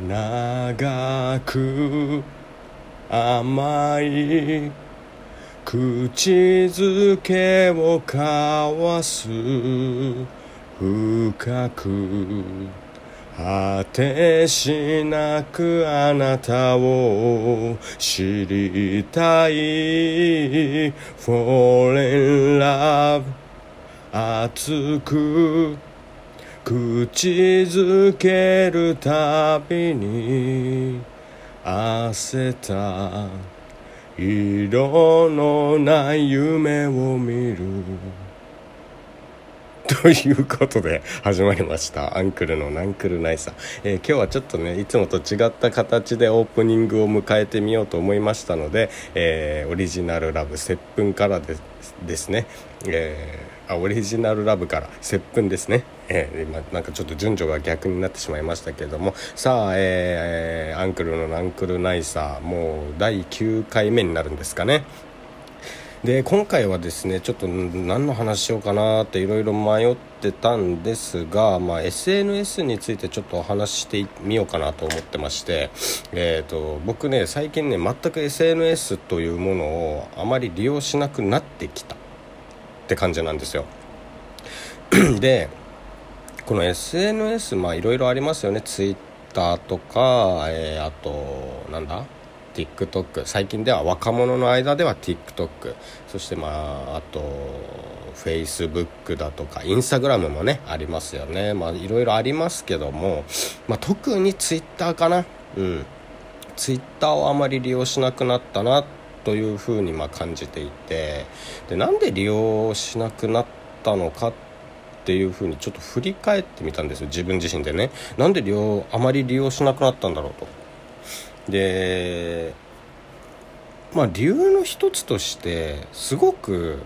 長く甘い口づけを交わす深く果てしなくあなたを知りたい。Fall in love 熱く口づけるたびに汗た色のない夢を見る。ということで始まりました。アンクルのナンクルナイサ。ー、えー、今日はちょっとねいつもと違った形でオープニングを迎えてみようと思いましたので、えー、オリジナルラブ接吻からですですね、えー、あオリジナルラブから接吻ですね、えー、今なんかちょっと順序が逆になってしまいましたけれども。さあ、えー、アンクルのナンクルナイサーもう第9回目になるんですかね。で今回はですねちょっと何の話しようかなっていろいろ迷ってたんですが、まあ、SNS についてちょっとお話ししてみようかなと思ってまして、えーと、僕ね最近ね全く SNS というものをあまり利用しなくなってきたって感じなんですよ。でこの SNS まあいろいろありますよね。Twitter とか、えー、あとなんだ？TikTok 最近では若者の間では TikTok そしてまああと Facebook だとか Instagram もねありますよね。まあいろいろありますけども、まあ、特に Twitter かな。うん。Twitter をあまり利用しなくなったなというふうにま感じていてでなんで利用しなくなったのかっていうふにちょっと振り返ってみたんですよ。自分自身でね。なんで利用あまり利用しなくなったんだろうと。でまあ理由の一つとしてすごく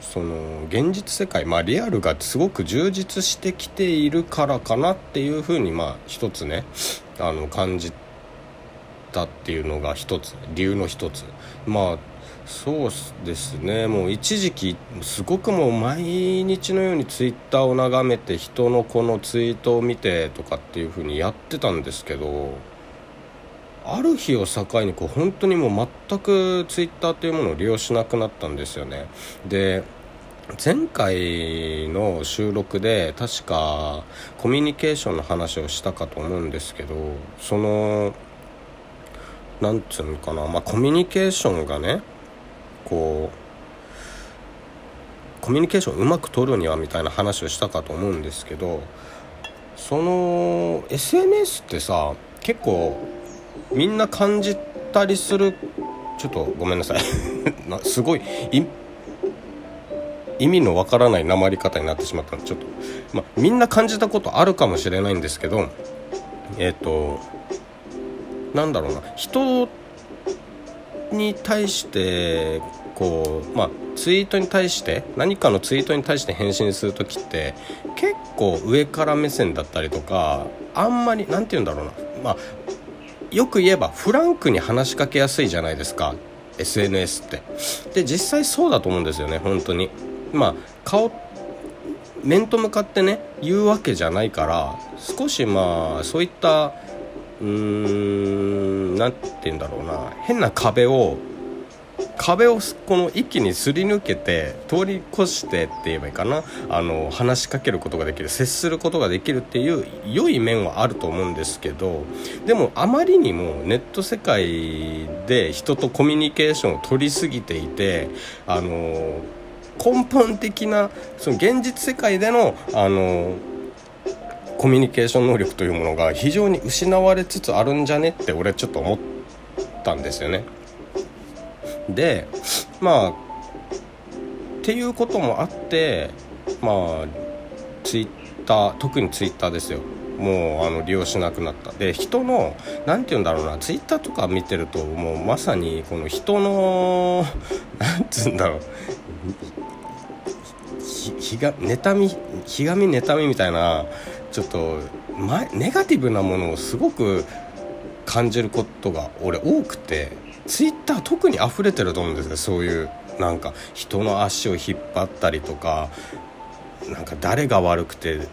その現実世界まあリアルがすごく充実してきているからかなっていうふうにまあ一つねあの感じたっていうのが一つ理由の一つ。まあそうですね。もう一時期すごくもう毎日のようにツイッターを眺めて人のこのツイートを見てとかっていうふうにやってたんですけどある日を境にこう本当にもう全くツイッターというものを利用しなくなったんですよね。で前回の収録で確かコミュニケーションの話をしたかと思うんですけどそのなんつうのかな、まあ、コミュニケーションがねこうコミュニケーションをうまく取るにはみたいな話をしたかと思うんですけどその SNS ってさ結構みんな感じたりする。ちょっとごめんなさい。すごい意味のわからないなり方になってしまったんでちょっと、まみんな感じたことあるかもしれないんですけどえっ、ー、となんだろうな。人に対してこうまあツイートに対して何かのツイートに対して返信する時って結構上から目線だったりとかあんまり何て言うんだろうな。まあよく言えばフランクに話しかけやすいじゃないですか。SNS って。で実際そうだと思うんですよね本当に。まあ顔面と向かってね言うわけじゃないから少しまあそういったうーん何て言うんだろうな変な壁を壁をこの一気にすり抜けて通り越してって言えばいいかなあの話しかけることができる接することができるっていう良い面はあると思うんですけどでもあまりにもネット世界で人とコミュニケーションを取りすぎていてあの根本的なその現実世界でのあのコミュニケーション能力というものが非常に失われつつあるんじゃねって俺ちょっと思ったんですよね。でまあっていうこともあってまあツイッター特にツイッターですよ。もうあの利用しなくなった。で人の何て言うんだろうなツイッターとか見てるともうまさにこの人の 何つうんだろう。ひが妬みひがみ妬みみたいなちょっと、ま、ネガティブなものをすごく感じることが俺多くて。ツイッター特に溢れてると思うんですよそういうなんか人の足を引っ張ったりとかなんか誰が悪くて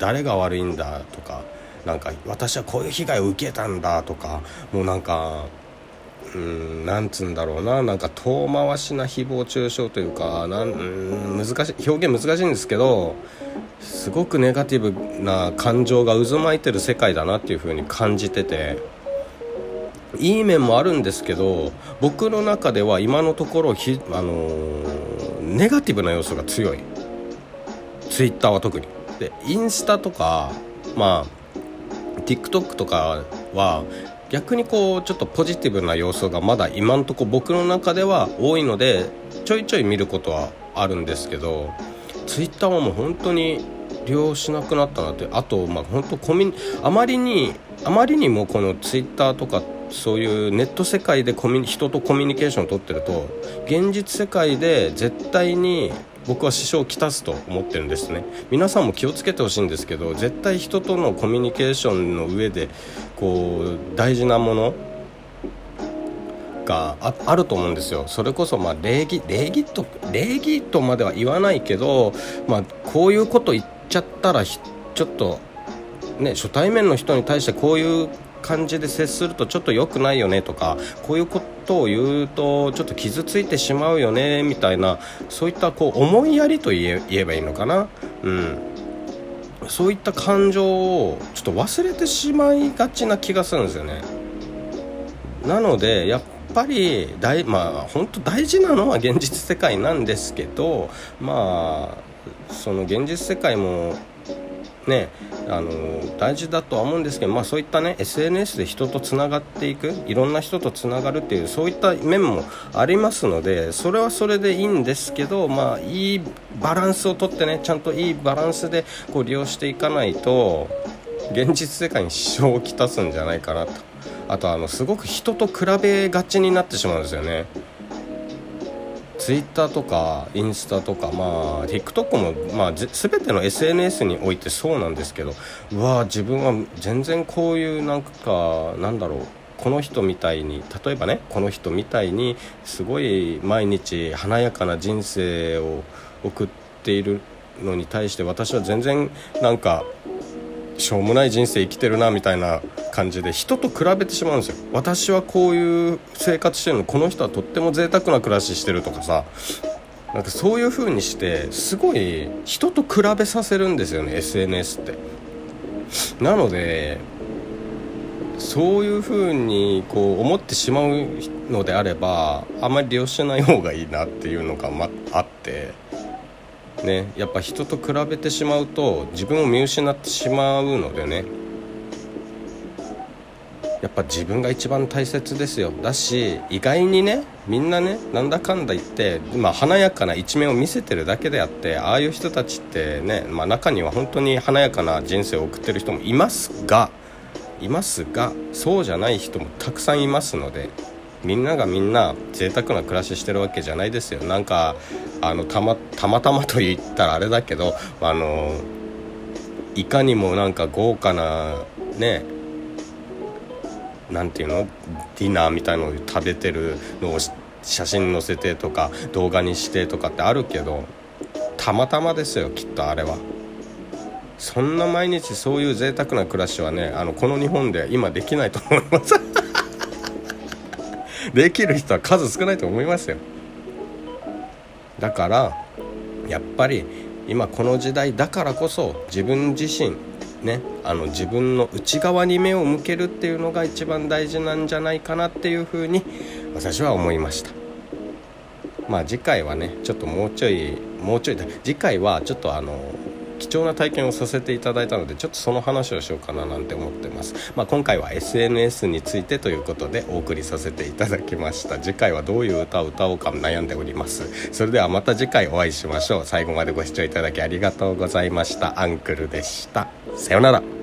誰が悪いんだとかなんか私はこういう被害を受けたんだとかもうなんかうんなんつうんだろうななんか遠回しな誹謗中傷というかなんうん難しい表現難しいんですけどすごくネガティブな感情が渦巻いてる世界だなっていう風に感じてていい面もあるんですけど僕の中では今のところひ、あのー、ネガティブな要素が強い。ツイッターは特に。でインスタとかまあ TikTok とかは逆にこうちょっとポジティブな要素がまだ今んとこ僕の中では多いのでちょいちょい見ることはあるんですけどツイッターはもう本当に利用しなくなったなって。あとまあ本当コミあまりにあまりにもこのツイッターとかってそういうネット世界でコミ人とコミュニケーションを取ってると現実世界で絶対に僕は支障をきたすと思ってるんですね。皆さんも気をつけてほしいんですけど絶対人とのコミュニケーションの上でこう大事なものがあると思うんですよ。それこそまあ礼儀礼儀と礼儀とまでは言わないけど、まあ、こういうこと言っちゃったらちょっとね初対面の人に対してこういう感じで接するとちょっと良くないよねとかこういうことを言うとちょっと傷ついてしまうよねみたいなそういったこう思いやりと言えばいいのかな。うん。そういった感情をちょっと忘れてしまいがちな気がするんですよね。なのでやっぱり大まあ本当大事なのは現実世界なんですけどまあその現実世界もねあの大事だとは思うんですけど、まあ、そういったね SNS で人とつながっていくいろんな人とつながるっていうそういった面もありますのでそれはそれでいいんですけど、まあ、いいバランスをとってねちゃんといいバランスでこう利用していかないと現実世界に支障をきたすんじゃないかなとあとあのすごく人と比べがちになってしまうんですよね。ツイッターとかインスタとか、まあ、TikTok も、まあ、全ての SNS においてそうなんですけどうわ自分は全然こういうなんかなんだろうこの人みたいに例えばねこの人みたいにすごい毎日華やかな人生を送っているのに対して私は全然なんかしょうもない人生生きてるなみたいな感じで人と比べてしまうんですよ。私はこういう生活してるのこの人はとっても贅沢な暮らししてるとかさ。なんかそういう風にしてすごい人と比べさせるんですよね SNS って。なのでそういう風にこう思ってしまうのであればあんまり利用しない方がいいなっていうのが、まあって。ねやっぱ人と比べてしまうと自分を見失ってしまうのでね。やっぱ自分が一番大切ですよ。だし意外にねみんなねなんだかんだ言って、まあ、華やかな一面を見せてるだけであってああいう人たちってね、まあ、中には本当に華やかな人生を送ってる人もいますがいますがそうじゃない人もたくさんいますのでみんながみんな贅沢な暮らししてるわけじゃないですよ。なんかあのたまたまたまと言ったらあれだけどあのいかにもなんか豪華なね何ていうの？ディナーみたいのを食べてるのを写真載せてとか動画にしてとかってあるけどたまたまですよきっとあれは。そんな毎日そういう贅沢な暮らしはねあのこの日本で今できないと思います。できる人は数少ないと思いますよ。だからやっぱり今この時代だからこそ自分自身ねあの自分の内側に目を向けるっていうのが一番大事なんじゃないかなっていうふうに私は思いました。まあ次回はねちょっともうちょいもうちょい次回はちょっとあの貴重な体験をさせていただいたのでちょっとその話をしようかななんて思ってます、まあ、今回は SNS についてということでお送りさせていただきました。次回はどういう歌を歌おうか悩んでおります。それではまた次回お会いしましょう。最後までご視聴いただきありがとうございました。アンクルでした。さようなら。